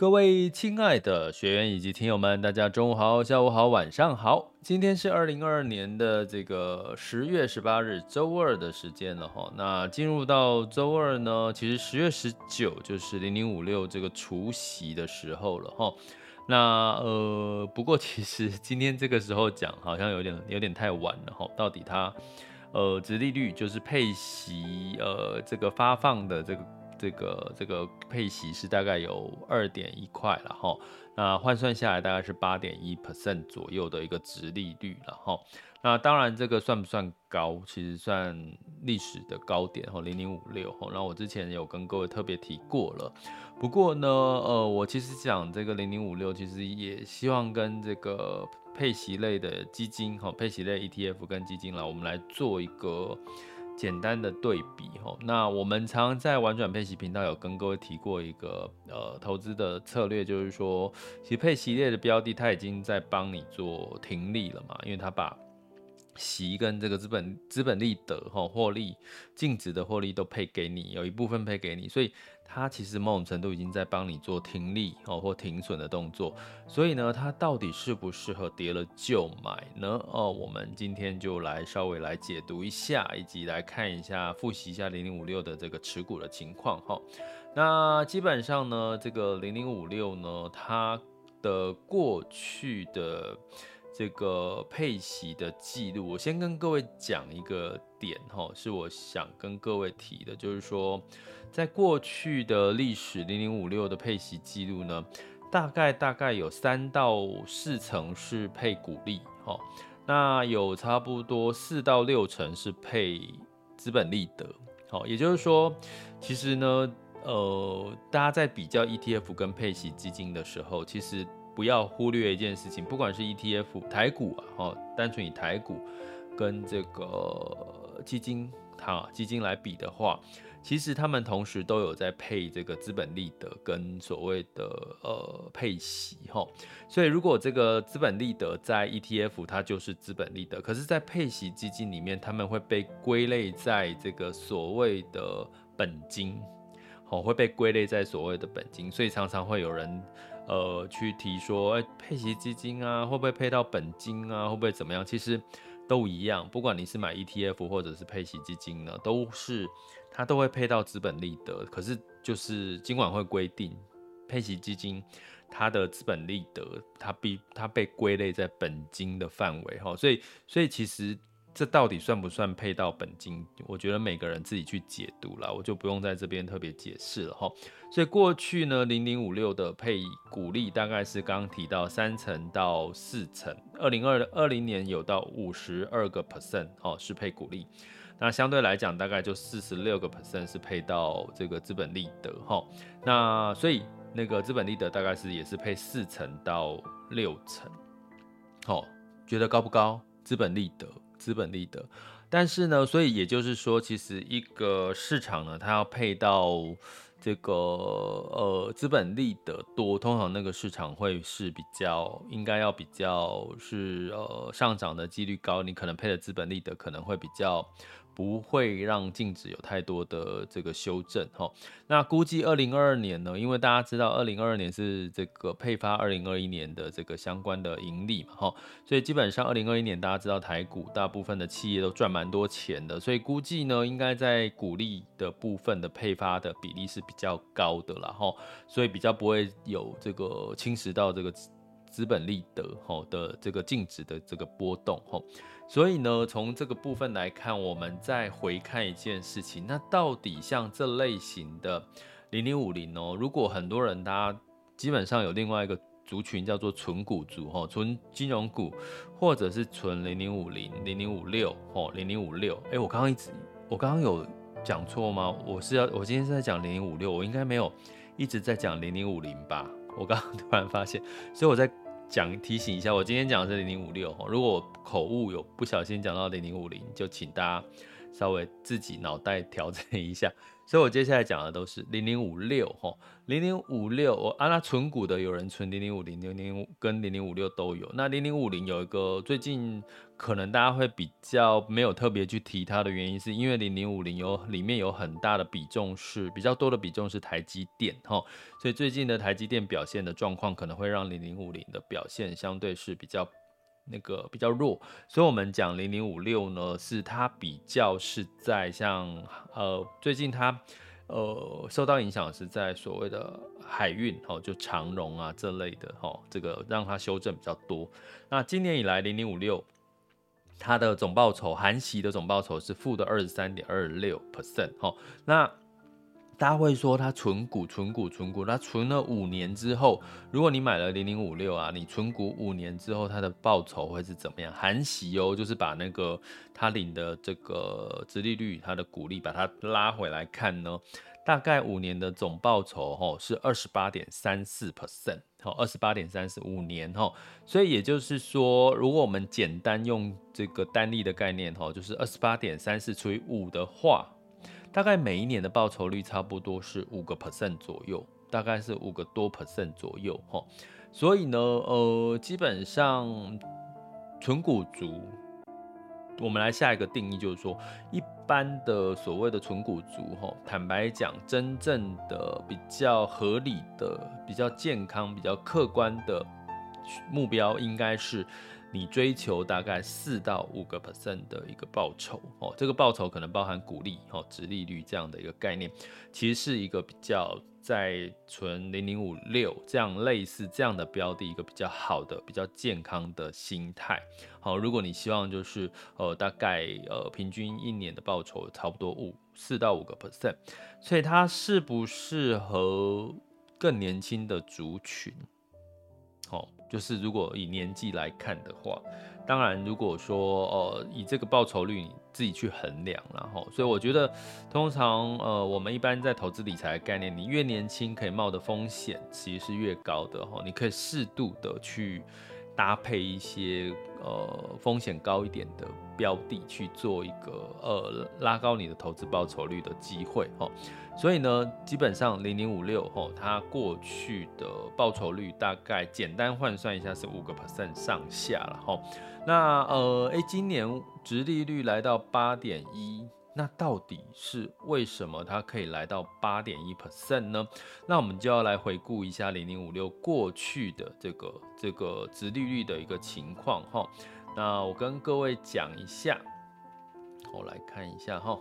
各位亲爱的学员以及听友们，大家中午好、下午好、晚上好。今天是二零二二年的这个十月十八日周二的时间了哈。那进入到周二呢，其实十月十九就是零零五六这个除夕的时候了哈。那呃，不过其实 今天这个时候讲好像有点有点太晚了哈。到底它呃，殖利率就是配息呃，这个发放的这个。这个这个配息是大概有二点一块了哈，那换算下来大概是八点一 percent 左右的一个殖利率了哈。那当然这个算不算高？其实算历史的高点哈，零零五六哈。那我之前有跟各位特别提过了。不过呢，呃，我其实讲这个零零五六，其实也希望跟这个配息类的基金哈，配息类 ETF 跟基金啦，我们来做一个。简单的对比哈，那我们常常在玩转配息频道有跟各位提过一个呃投资的策略，就是说，其实配息类的标的，它已经在帮你做停利了嘛，因为它把息跟这个资本资本利得哈获利净值的获利都配给你，有一部分配给你，所以。它其实某种程度已经在帮你做停利哦或停损的动作，所以呢，它到底适不适合跌了就买呢？哦，我们今天就来稍微来解读一下，以及来看一下复习一下零零五六的这个持股的情况哈。那基本上呢，这个零零五六呢，它的过去的这个配息的记录，我先跟各位讲一个点哈，是我想跟各位提的，就是说。在过去的历史零零五六的配息记录呢，大概大概有三到四成是配股利，哈，那有差不多四到六成是配资本利得，好，也就是说，其实呢，呃，大家在比较 ETF 跟配息基金的时候，其实不要忽略一件事情，不管是 ETF 台股啊，哈，单纯以台股跟这个基金，哈，基金来比的话。其实他们同时都有在配这个资本利得跟所谓的呃配息哈，所以如果这个资本利得在 ETF 它就是资本利得，可是，在配息基金里面，他们会被归类在这个所谓的本金，好，会被归类在所谓的本金，所以常常会有人呃去提说，哎，配息基金啊会不会配到本金啊，会不会怎么样？其实都一样，不管你是买 ETF 或者是配息基金呢，都是。它都会配到资本利得，可是就是金管会规定，配息基金它的资本利得，它必它被归类在本金的范围哈，所以所以其实这到底算不算配到本金？我觉得每个人自己去解读啦，我就不用在这边特别解释了哈。所以过去呢，零零五六的配股利大概是刚刚提到三成到四成，二零二二零年有到五十二个 percent 哦，是配股利。那相对来讲，大概就四十六个 percent 是配到这个资本利得哈。那所以那个资本利得大概是也是配四成到六成。好，觉得高不高？资本利得，资本利得。但是呢，所以也就是说，其实一个市场呢，它要配到。这个呃资本利得多，通常那个市场会是比较应该要比较是呃上涨的几率高，你可能配的资本利得可能会比较不会让净值有太多的这个修正哈。那估计二零二二年呢，因为大家知道二零二二年是这个配发二零二一年的这个相关的盈利嘛哈，所以基本上二零二一年大家知道台股大部分的企业都赚蛮多钱的，所以估计呢应该在股利的部分的配发的比例是比较高的啦哈，所以比较不会有这个侵蚀到这个资本利得吼的这个净值的这个波动吼。所以呢，从这个部分来看，我们再回看一件事情，那到底像这类型的零零五零哦，如果很多人大家基本上有另外一个族群叫做纯股族哈，纯金融股，或者是纯零零五零、零零五六哦、零零五六，哎，我刚刚一直我刚刚有讲错吗？我是要我今天是在讲零零五六，我应该没有一直在讲零零五零吧？我刚刚突然发现，所以我在。讲提醒一下，我今天讲的是零零五六，如果口误有不小心讲到零零五零，就请大家稍微自己脑袋调整一下。所以我接下来讲的都是零零五六哈，零零五六我啊，那存股的有人存零零五零、零零五跟零零五六都有。那零零五零有一个最近可能大家会比较没有特别去提它的原因，是因为零零五零有里面有很大的比重是比较多的比重是台积电哈，所以最近的台积电表现的状况可能会让零零五零的表现相对是比较。那个比较弱，所以我们讲零零五六呢，是它比较是在像呃最近它呃受到影响是在所谓的海运哦，就长荣啊这类的哈，这个让它修正比较多。那今年以来零零五六它的总报酬含息的总报酬是负的二十三点二六 percent 哈，那。大家会说他存股、存股、存股，他存了五年之后，如果你买了零零五六啊，你存股五年之后，它的报酬会是怎么样？含息哦，就是把那个他领的这个殖利率、他的股利，把它拉回来看呢，大概五年的总报酬吼是二十八点三四 percent，好，二十八点三四五年吼，所以也就是说，如果我们简单用这个单利的概念吼，就是二十八点三四除以五的话。大概每一年的报酬率差不多是五个 percent 左右，大概是五个多 percent 左右哈。所以呢，呃，基本上纯股族，我们来下一个定义，就是说，一般的所谓的纯股族哈，坦白讲，真正的比较合理的、比较健康、比较客观的目标，应该是。你追求大概四到五个 percent 的一个报酬哦，这个报酬可能包含股利哦、殖利率这样的一个概念，其实是一个比较在存零零五六这样类似这样的标的，一个比较好的、比较健康的心态。好，如果你希望就是呃大概呃平均一年的报酬差不多五四到五个 percent，所以它适不适合更年轻的族群？好。就是如果以年纪来看的话，当然如果说呃以这个报酬率你自己去衡量，然后所以我觉得通常呃我们一般在投资理财的概念，你越年轻可以冒的风险其实是越高的哈，你可以适度的去搭配一些呃风险高一点的标的去做一个呃拉高你的投资报酬率的机会哦。所以呢，基本上零零五六吼，它过去的报酬率大概简单换算一下是五个 percent 上下了吼。那呃，诶，今年殖利率来到八点一，那到底是为什么它可以来到八点一 percent 呢？那我们就要来回顾一下零零五六过去的这个这个殖利率的一个情况哈。那我跟各位讲一下，我来看一下哈。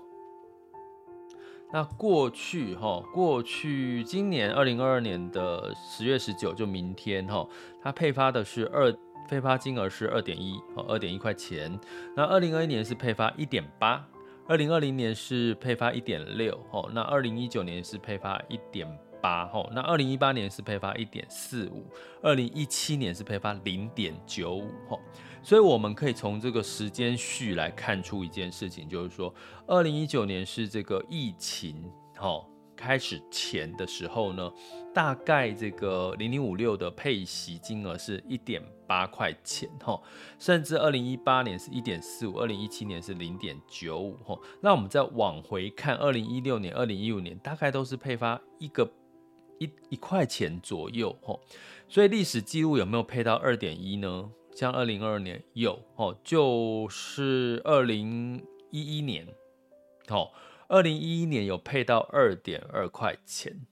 那过去哈，过去今年二零二二年的十月十九，就明天哈，它配发的是二配发金额是二点一哦，二点一块钱。那二零二一年是配发一点八，二零二零年是配发一点六吼，那二零一九年是配发一点八吼，那二零一八年是配发一点四五，二零一七年是配发零点九五吼。所以我们可以从这个时间序来看出一件事情，就是说，二零一九年是这个疫情吼开始前的时候呢，大概这个零零五六的配息金额是一点八块钱哈，甚至二零一八年是一点四五，二零一七年是零点九五哈。那我们再往回看，二零一六年、二零一五年大概都是配发一个一一块钱左右哈。所以历史记录有没有配到二点一呢？像二零二二年有哦，就是二零一一年哦，二零一一年有配到二点二块钱，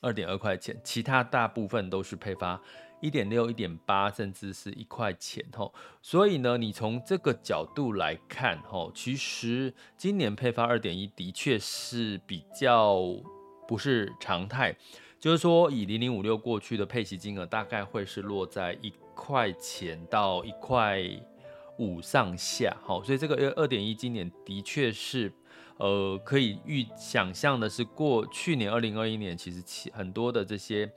二点二块钱，其他大部分都是配发一点六、一点八，甚至是一块钱，吼。所以呢，你从这个角度来看，吼，其实今年配发二点一的确是比较不是常态。就是说，以零零五六过去的配息金额，大概会是落在一块钱到一块五上下，好，所以这个二二点一今年的确是，呃，可以预想象的是，过去年二零二一年，其实企很多的这些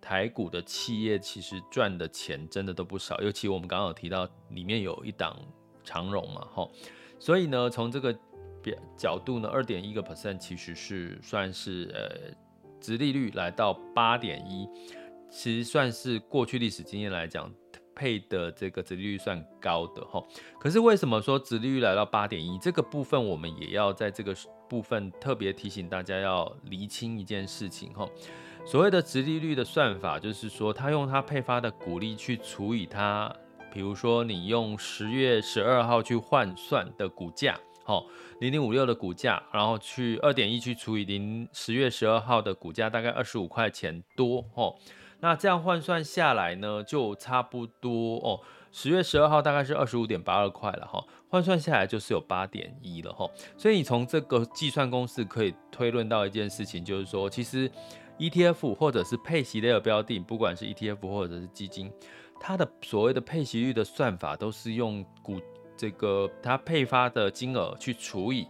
台股的企业，其实赚的钱真的都不少，尤其我们刚刚有提到里面有一档长荣嘛，哈，所以呢，从这个表角度呢，二点一个 percent 其实是算是呃。殖利率来到八点一，其实算是过去历史经验来讲配的这个殖利率算高的哈。可是为什么说殖利率来到八点一？这个部分我们也要在这个部分特别提醒大家要厘清一件事情哈。所谓的殖利率的算法，就是说他用他配发的股利去除以他，比如说你用十月十二号去换算的股价。好，零零五六的股价，然后去二点一去除以零十月十二号的股价，大概二十五块钱多哦。那这样换算下来呢，就差不多哦。十月十二号大概是二十五点八二块了哈，换算下来就是有八点一了哈。所以你从这个计算公式可以推论到一件事情，就是说，其实 ETF 或者是配息类的标的，不管是 ETF 或者是基金，它的所谓的配息率的算法都是用股。这个它配发的金额去除以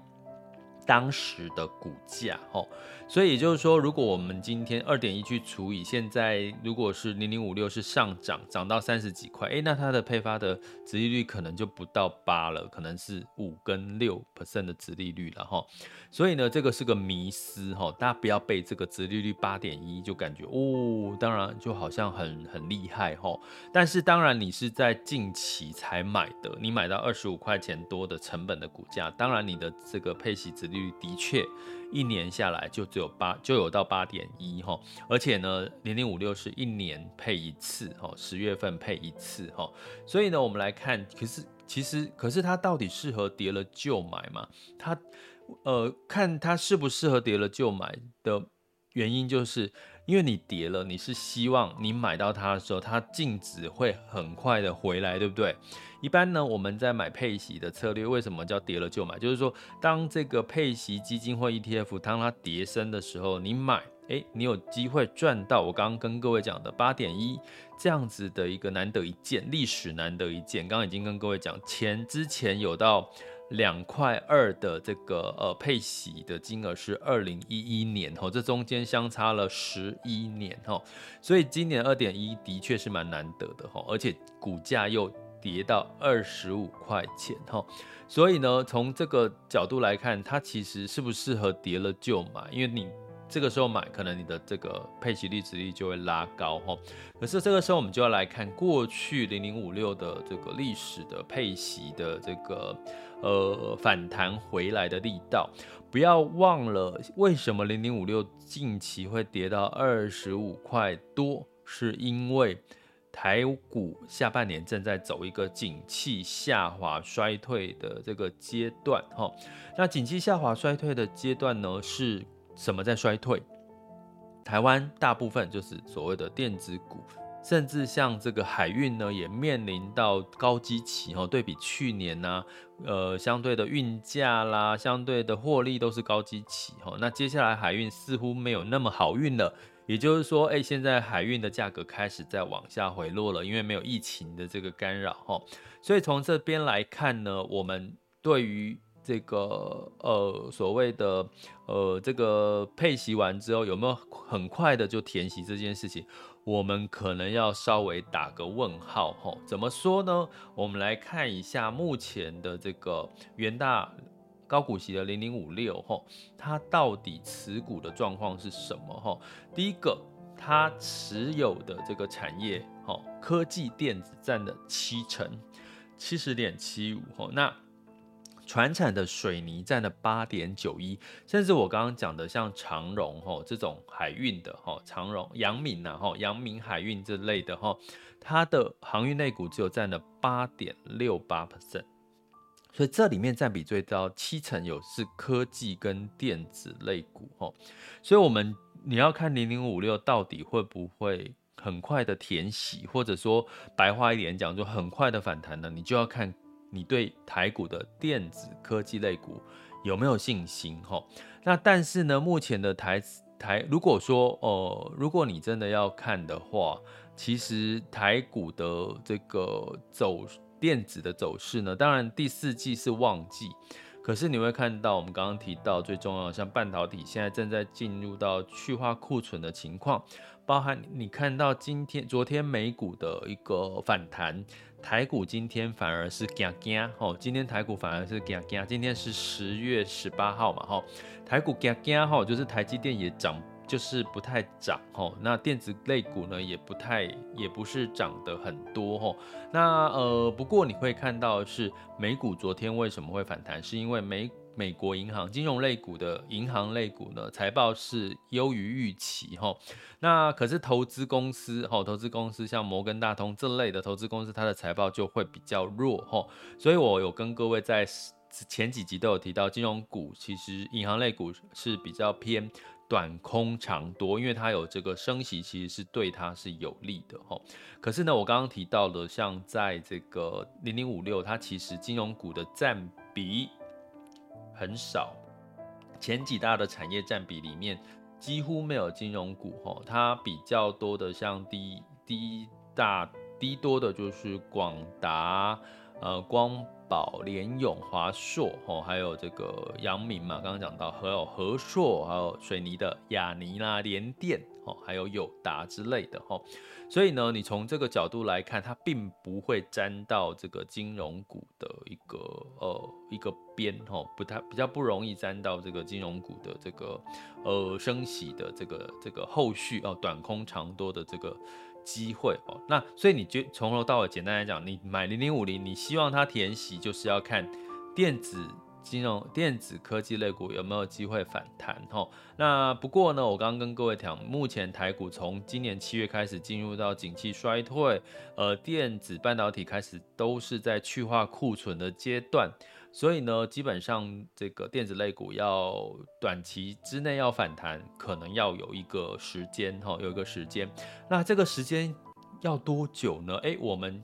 当时的股价，吼。所以也就是说，如果我们今天二点一去除以现在，如果是零零五六是上涨，涨到三十几块，诶，那它的配发的殖利率可能就不到八了，可能是五跟六 percent 的殖利率了哈。所以呢，这个是个迷思哈，大家不要被这个殖利率八点一就感觉哦，当然就好像很很厉害哈。但是当然你是在近期才买的，你买到二十五块钱多的成本的股价，当然你的这个配息殖利率的确。一年下来就只有八，就有到八点一哈，而且呢，零零五六是一年配一次哈，十月份配一次哈，所以呢，我们来看，可是其实可是它到底适合跌了就买吗？它呃，看它适不适合跌了就买的原因就是。因为你跌了，你是希望你买到它的时候，它净值会很快的回来，对不对？一般呢，我们在买配息的策略，为什么叫跌了就买？就是说，当这个配息基金或 ETF 当它跌升的时候，你买，诶，你有机会赚到我刚刚跟各位讲的八点一这样子的一个难得一见，历史难得一见。刚刚已经跟各位讲，前之前有到。两块二的这个呃配息的金额是二零一一年吼，这中间相差了十一年吼，所以今年二点一的确是蛮难得的吼，而且股价又跌到二十五块钱哈，所以呢，从这个角度来看，它其实适不适合跌了就买，因为你。这个时候买，可能你的这个配息率、值率就会拉高哈。可是这个时候，我们就要来看过去零零五六的这个历史的配息的这个呃反弹回来的力道。不要忘了，为什么零零五六近期会跌到二十五块多？是因为台股下半年正在走一个景气下滑衰退的这个阶段哈。那景气下滑衰退的阶段呢是？什么在衰退？台湾大部分就是所谓的电子股，甚至像这个海运呢，也面临到高基期哈。对比去年呢、呃，相对的运价啦，相对的获利都是高基期哈。那接下来海运似乎没有那么好运了，也就是说，哎，现在海运的价格开始在往下回落了，因为没有疫情的这个干扰哈。所以从这边来看呢，我们对于这个呃所谓的呃这个配息完之后有没有很快的就填息这件事情，我们可能要稍微打个问号吼。怎么说呢？我们来看一下目前的这个元大高股息的零零五六吼，它到底持股的状况是什么吼？第一个，它持有的这个产业吼，科技电子占了七成，七十点七五吼，那。传产的水泥占了八点九一，甚至我刚刚讲的像长荣吼这种海运的吼，长荣、阳明呐吼，阳明海运这类的吼，它的航运类股只有占了八点六八 percent，所以这里面占比最高七成有是科技跟电子类股哦，所以我们你要看零零五六到底会不会很快的填息，或者说白话一点讲，就很快的反弹呢？你就要看你对台股的电子科技类股有没有信心哈。那但是呢，目前的台台如果说哦、如果你真的要看的话，其实台股的这个走。电子的走势呢，当然第四季是旺季，可是你会看到我们刚刚提到最重要的，像半导体现在正在进入到去化库存的情况，包含你看到今天、昨天美股的一个反弹，台股今天反而是惊惊哦，今天台股反而是惊惊，今天是十月十八号嘛，哈，台股惊惊哈，就是台积电也涨。就是不太涨吼，那电子类股呢也不太，也不是涨得很多吼。那呃，不过你会看到是美股昨天为什么会反弹，是因为美美国银行金融类股的银行类股呢财报是优于预期吼。那可是投资公司吼，投资公司像摩根大通这类的投资公司，它的财报就会比较弱吼。所以我有跟各位在前几集都有提到，金融股其实银行类股是比较偏。短空长多，因为它有这个升息，其实是对它是有利的哈。可是呢，我刚刚提到的，像在这个零零五六，它其实金融股的占比很少，前几大的产业占比里面几乎没有金融股哈。它比较多的像低低大低多的就是广达、呃光。宝联咏、华硕，吼，还有这个阳明嘛，刚刚讲到，还有和硕，还有水泥的亚泥啦、联电，哦，还有友达之类的，吼，所以呢，你从这个角度来看，它并不会沾到这个金融股的一个呃一个边，吼，不太比较不容易沾到这个金融股的这个呃升息的这个这个后续哦，短空长多的这个。机会哦，那所以你就从头到尾，简单来讲，你买零零五零，你希望它填息，就是要看电子金融、电子科技类股有没有机会反弹哦。那不过呢，我刚刚跟各位讲，目前台股从今年七月开始进入到景气衰退，呃，电子半导体开始都是在去化库存的阶段。所以呢，基本上这个电子类股要短期之内要反弹，可能要有一个时间哈，有一个时间。那这个时间要多久呢？诶，我们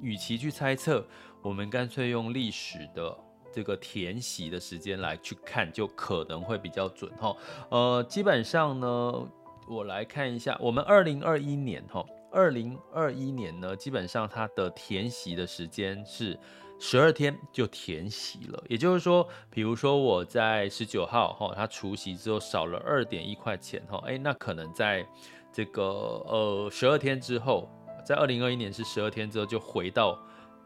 与其去猜测，我们干脆用历史的这个填息的时间来去看，就可能会比较准哈。呃，基本上呢，我来看一下，我们二零二一年哈，二零二一年呢，基本上它的填息的时间是。十二天就填息了，也就是说，比如说我在十九号哈，它除息之后少了二点一块钱哈，哎，那可能在这个呃十二天之后，在二零二一年是十二天之后就回到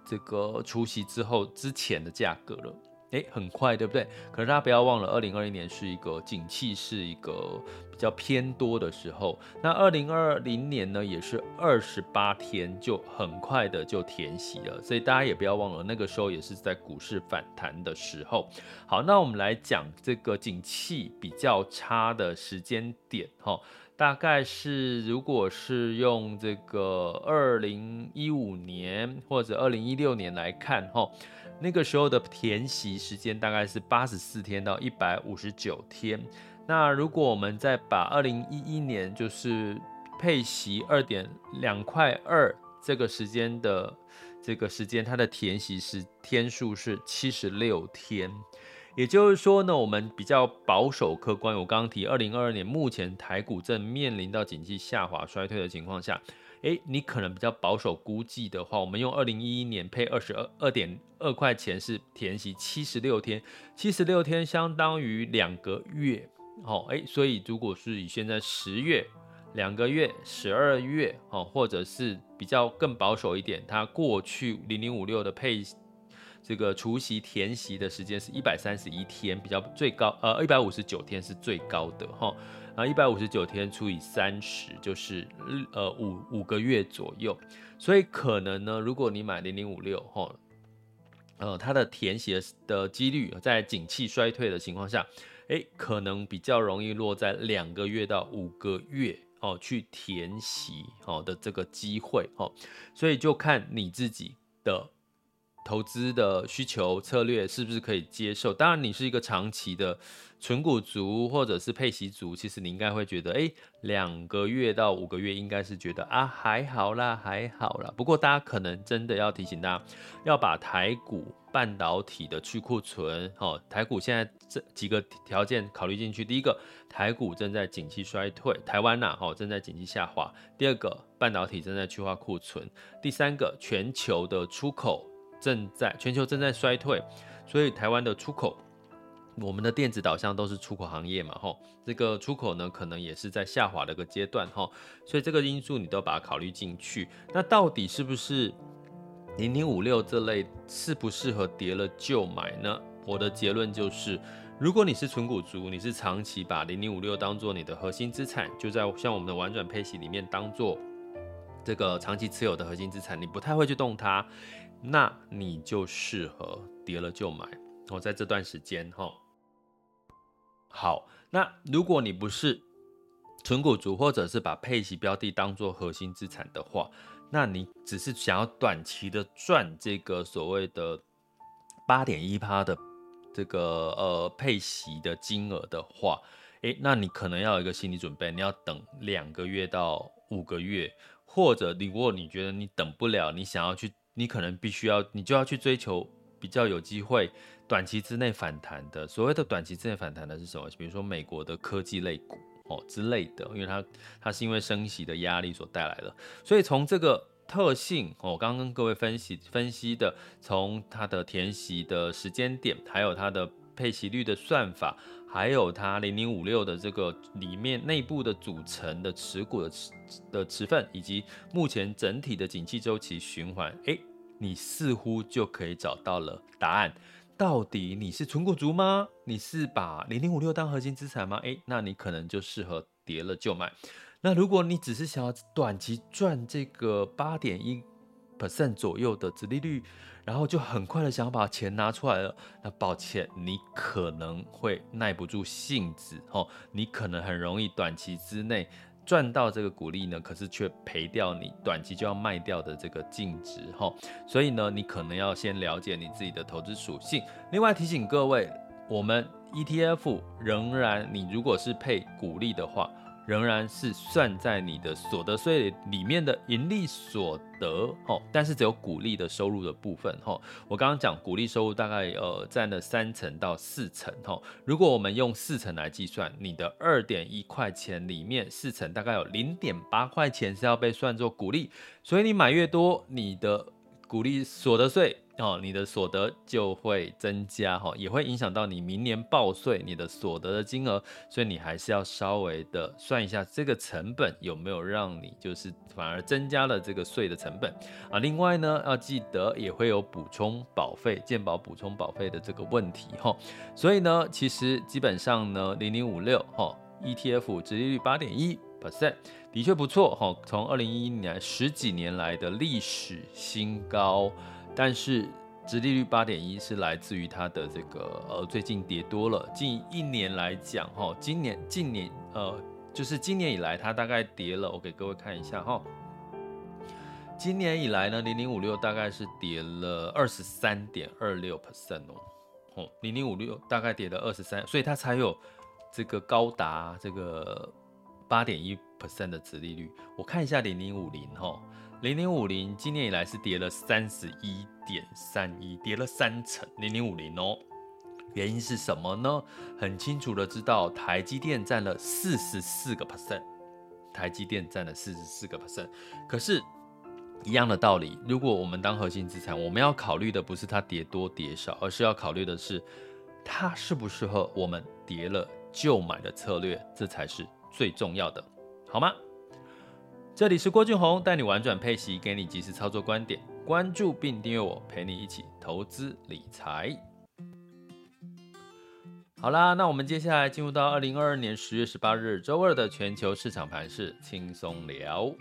这个除息之后之前的价格了。诶，很快，对不对？可是大家不要忘了，二零二一年是一个景气是一个比较偏多的时候。那二零二零年呢，也是二十八天就很快的就填息了。所以大家也不要忘了，那个时候也是在股市反弹的时候。好，那我们来讲这个景气比较差的时间点，哈，大概是如果是用这个二零一五年或者二零一六年来看，哈。那个时候的填息时间大概是八十四天到一百五十九天。那如果我们再把二零一一年就是配息二点两块二这个时间的这个时间，它的填息时天数是七十六天。也就是说呢，我们比较保守客观。我刚刚提二零二二年目前台股正面临到经济下滑衰退的情况下。诶，你可能比较保守估计的话，我们用二零一一年配二十二二点二块钱是填息七十六天，七十六天相当于两个月，哦，诶，所以如果是以现在十月两个月、十二月，哦，或者是比较更保守一点，它过去零零五六的配这个除息填息的时间是一百三十一天，比较最高，呃，一百五十九天是最高的，哈、啊，一百五十九天除以三十，就是呃五五个月左右。所以可能呢，如果你买零零五六哈，呃，它的填息的几率在景气衰退的情况下，诶，可能比较容易落在两个月到五个月哦，去填息哦的这个机会哦。所以就看你自己的投资的需求策略是不是可以接受？当然，你是一个长期的存股族或者是配息族，其实你应该会觉得，哎，两个月到五个月应该是觉得啊还好啦，还好啦。不过大家可能真的要提醒大家，要把台股半导体的去库存，哦，台股现在这几个条件考虑进去。第一个，台股正在景气衰退，台湾呐，哦，正在景气下滑。第二个，半导体正在去化库存。第三个，全球的出口。正在全球正在衰退，所以台湾的出口，我们的电子导向都是出口行业嘛，吼，这个出口呢可能也是在下滑的一个阶段，吼，所以这个因素你都把它考虑进去。那到底是不是零零五六这类适不适合跌了就买呢？我的结论就是，如果你是存股族，你是长期把零零五六当做你的核心资产，就在像我们的玩转配息里面当做这个长期持有的核心资产，你不太会去动它。那你就适合跌了就买哦，在这段时间哈。好，那如果你不是存股族，或者是把配息标的当做核心资产的话，那你只是想要短期的赚这个所谓的八点一趴的这个呃配息的金额的话，诶，那你可能要有一个心理准备，你要等两个月到五个月，或者如果你觉得你等不了，你想要去。你可能必须要，你就要去追求比较有机会短期之内反弹的。所谓的短期之内反弹的是什么？比如说美国的科技类股哦之类的，因为它它是因为升息的压力所带来的。所以从这个特性，我刚刚跟各位分析分析的，从它的填息的时间点，还有它的配息率的算法。还有它零零五六的这个里面内部的组成的持股的持的持份，以及目前整体的景气周期循环，诶，你似乎就可以找到了答案。到底你是存股族吗？你是把零零五六当核心资产吗？诶，那你可能就适合跌了就买。那如果你只是想要短期赚这个八点一 percent 左右的殖利率，然后就很快的想把钱拿出来了，那抱歉，你可能会耐不住性子哦，你可能很容易短期之内赚到这个股利呢，可是却赔掉你短期就要卖掉的这个净值哈，所以呢，你可能要先了解你自己的投资属性。另外提醒各位，我们 ETF 仍然，你如果是配股利的话。仍然是算在你的所得税里面的盈利所得哦，但是只有股利的收入的部分哈。我刚刚讲股利收入大概呃占了三成到四成哈。如果我们用四成来计算，你的二点一块钱里面四成大概有零点八块钱是要被算作股利，所以你买越多，你的股利所得税。哦，你的所得就会增加哈，也会影响到你明年报税你的所得的金额，所以你还是要稍微的算一下这个成本有没有让你就是反而增加了这个税的成本啊。另外呢，要记得也会有补充保费、健保补充保费的这个问题哈。所以呢，其实基本上呢，零零五六哈 ETF 殖利率八点一 percent 的确不错哈，从二零一一年十几年来的历史新高。但是，殖利率八点一是来自于它的这个呃最近跌多了，近一年来讲哈，今年近年呃就是今年以来它大概跌了，我给各位看一下哈，今年以来呢零零五六大概是跌了二十三点二六 percent 哦，哦零零五六大概跌了二十三，所以它才有这个高达这个八点一 percent 的殖利率。我看一下零零五零哈。零零五零今年以来是跌了三十一点三一，跌了三成。零零五零哦，原因是什么呢？很清楚的知道，台积电占了四十四个 percent，台积电占了四十四个 percent。可是，一样的道理，如果我们当核心资产，我们要考虑的不是它跌多跌少，而是要考虑的是它适不适合我们跌了就买的策略，这才是最重要的，好吗？这里是郭俊宏，带你玩转配息，给你及时操作观点。关注并订阅我，陪你一起投资理财。好啦，那我们接下来进入到二零二二年十月十八日周二的全球市场盘势轻松聊。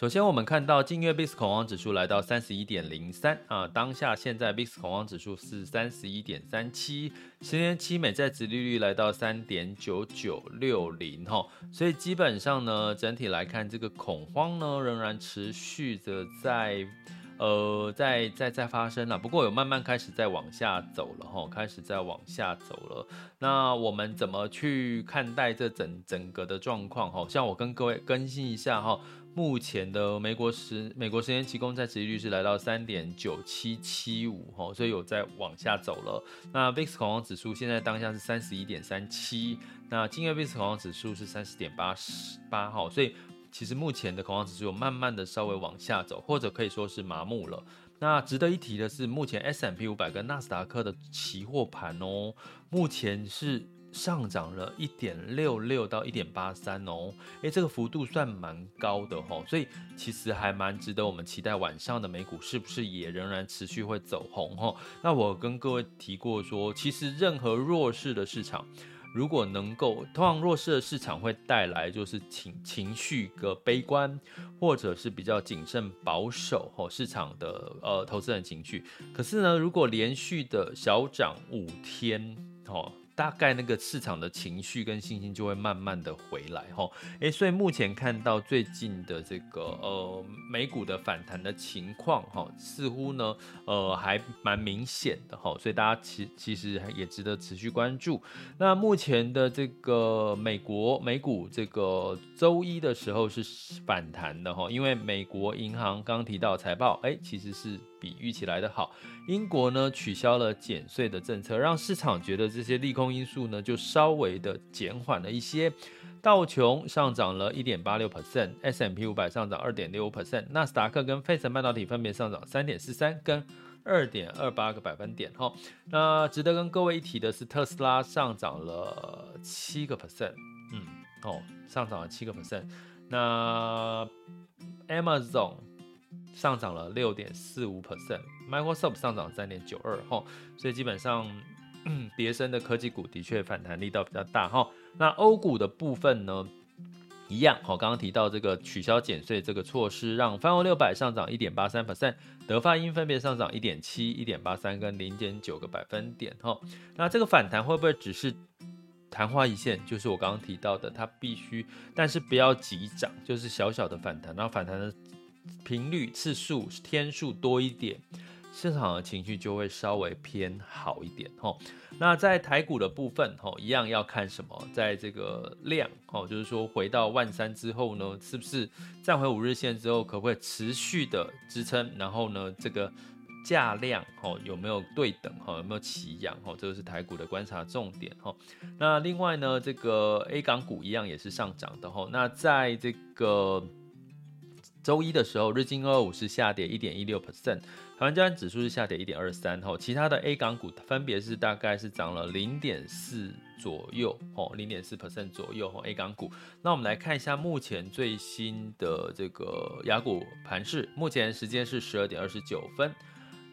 首先，我们看到近月 VIX 恐慌指数来到三十一点零三啊，当下现在 VIX 恐慌指数是三十一点三七，十年期美债殖利率来到三点九九六零哈，所以基本上呢，整体来看，这个恐慌呢仍然持续着在呃在在在发生了，不过有慢慢开始在往下走了哈，开始在往下走了。那我们怎么去看待这整整个的状况哈？像我跟各位更新一下哈。目前的美国时美国时间期公债殖利率是来到三点九七七五哈，所以有在往下走了。那 VIX 恐慌指数现在当下是三十一点三七，那今日 VIX 恐慌指数是三十点八十八哈，所以其实目前的恐慌指数有慢慢的稍微往下走，或者可以说是麻木了。那值得一提的是，目前 S M P 五百跟纳斯达克的期货盘哦，目前是。上涨了一点六六到一点八三哦，诶，这个幅度算蛮高的吼，所以其实还蛮值得我们期待晚上的美股是不是也仍然持续会走红吼？那我跟各位提过说，其实任何弱势的市场，如果能够，通常弱势的市场会带来就是情情绪的悲观，或者是比较谨慎保守吼市场的呃投资人情绪。可是呢，如果连续的小涨五天吼。大概那个市场的情绪跟信心就会慢慢的回来哈，诶，所以目前看到最近的这个呃美股的反弹的情况哈，似乎呢呃还蛮明显的哈，所以大家其其实也值得持续关注。那目前的这个美国美股这个周一的时候是反弹的哈，因为美国银行刚提到财报，诶，其实是。比预期来的好。英国呢取消了减税的政策，让市场觉得这些利空因素呢就稍微的减缓了一些。道琼上涨了一点八六 percent，S&P 五百上涨二点六 percent，纳斯达克跟费城半导体分别上涨三点四三跟二点二八个百分点。哈，那值得跟各位一提的是，特斯拉上涨了七个 percent，嗯，哦，上涨了七个 percent。那 Amazon。上涨了六点四五 percent，Microsoft 上涨三点九二哈，所以基本上叠升的科技股的确反弹力道比较大哈。那欧股的部分呢，一样哈，刚刚提到这个取消减税这个措施，让泛欧六百上涨一点八三 percent，德发英分别上涨一点七、一点八三跟零点九个百分点哈。那这个反弹会不会只是昙花一现？就是我刚刚提到的，它必须，但是不要急涨，就是小小的反弹，然后反弹的。频率、次数、天数多一点，市场的情绪就会稍微偏好一点吼。那在台股的部分吼，一样要看什么？在这个量吼，就是说回到万三之后呢，是不是站回五日线之后，可不可以持续的支撑？然后呢，这个价量吼有没有对等吼？有没有齐扬吼？这个是台股的观察重点吼。那另外呢，这个 A 港股一样也是上涨的吼。那在这个周一的时候，日经二五是下跌一点一六 percent，台湾加权指数是下跌一点二三，吼，其他的 A 港股分别是大概是涨了零点四左右，吼，零点四 percent 左右，吼，A 港股。那我们来看一下目前最新的这个雅股盘势，目前时间是十二点二十九分。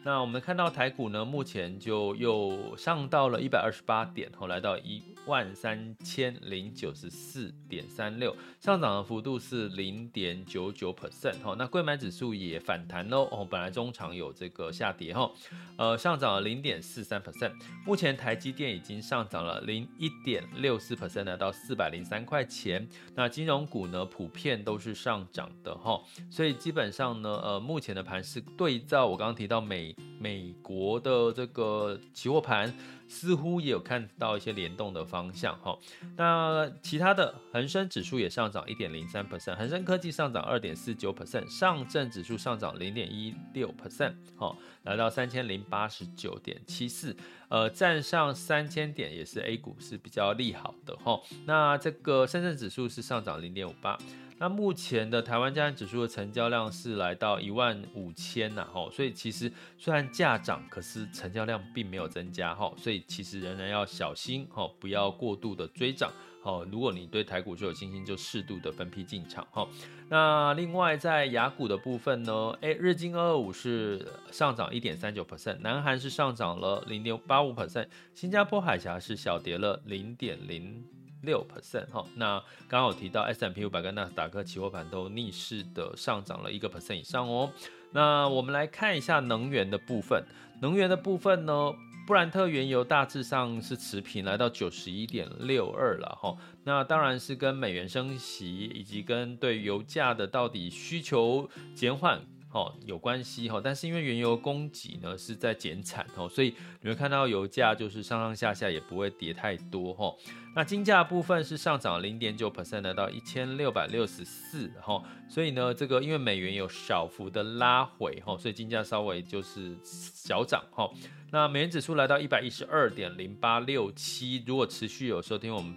那我们看到台股呢，目前就又上到了一百二十八点，后来到一万三千零九十四点三六，上涨的幅度是零点九九 percent，哈，那柜买指数也反弹喽，哦，本来中场有这个下跌，哈，呃，上涨了零点四三 percent，目前台积电已经上涨了零一点六四 percent，来到四百零三块钱，那金融股呢，普遍都是上涨的，哈，所以基本上呢，呃，目前的盘是对照我刚刚提到美。美国的这个期货盘似乎也有看到一些联动的方向哈，那其他的恒生指数也上涨一点零三 percent，恒生科技上涨二点四九 percent，上证指数上涨零点一六 percent，哈，来到三千零八十九点七四，呃，站上三千点也是 A 股是比较利好的哈，那这个深圳指数是上涨零点五八。那目前的台湾加权指数的成交量是来到一万五千呐，吼，所以其实虽然价涨，可是成交量并没有增加，吼，所以其实仍然要小心，哦，不要过度的追涨，哦，如果你对台股就有信心，就适度的分批进场，吼。那另外在雅股的部分呢，诶，日经二二五是上涨一点三九 percent，南韩是上涨了零点八五 percent，新加坡海峡是小跌了零点零。六 percent 哈，那刚好提到 S&P 五百跟纳斯达克期货盘都逆势的上涨了一个 percent 以上哦。那我们来看一下能源的部分，能源的部分呢，布兰特原油大致上是持平，来到九十一点六二了哈。那当然是跟美元升息以及跟对油价的到底需求减缓哦有关系哈，但是因为原油供给呢是在减产哦，所以你会看到油价就是上上下下也不会跌太多哈。那金价部分是上涨零点九 percent，来到一千六百六十四哈，所以呢这个因为美元有小幅的拉回哈，所以金价稍微就是小涨哈。那美元指数来到一百一十二点零八六七，如果持续有收听我们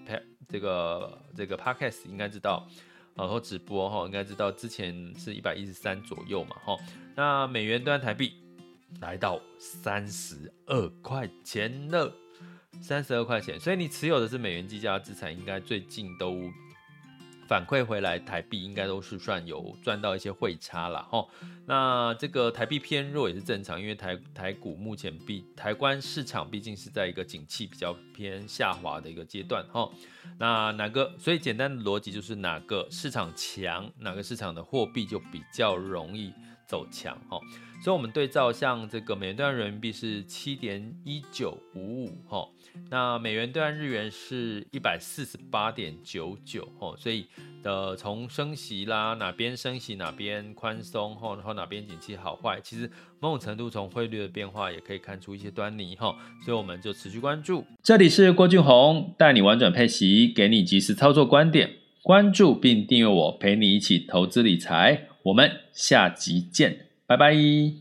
这个这个 podcast 应该知道。然后直播哈，应该知道之前是一百一十三左右嘛哈。那美元兑台币来到三十二块钱了，三十二块钱。所以你持有的是美元计价资产，应该最近都反馈回来，台币应该都是算有赚到一些汇差了哈。那这个台币偏弱也是正常，因为台台股目前毕台湾市场毕竟是在一个景气比较偏下滑的一个阶段哈。那哪个？所以简单的逻辑就是哪个市场强，哪个市场的货币就比较容易走强哈。所以我们对照像这个美元兑人民币是七点一九五五哈。那美元兑换日元是一百四十八点九九哦，所以的从升息啦，哪边升息哪边宽松哈，然后哪边景气好坏，其实某种程度从汇率的变化也可以看出一些端倪哈，所以我们就持续关注。这里是郭俊宏带你玩转配息，给你即时操作观点，关注并订阅我，陪你一起投资理财。我们下集见，拜拜。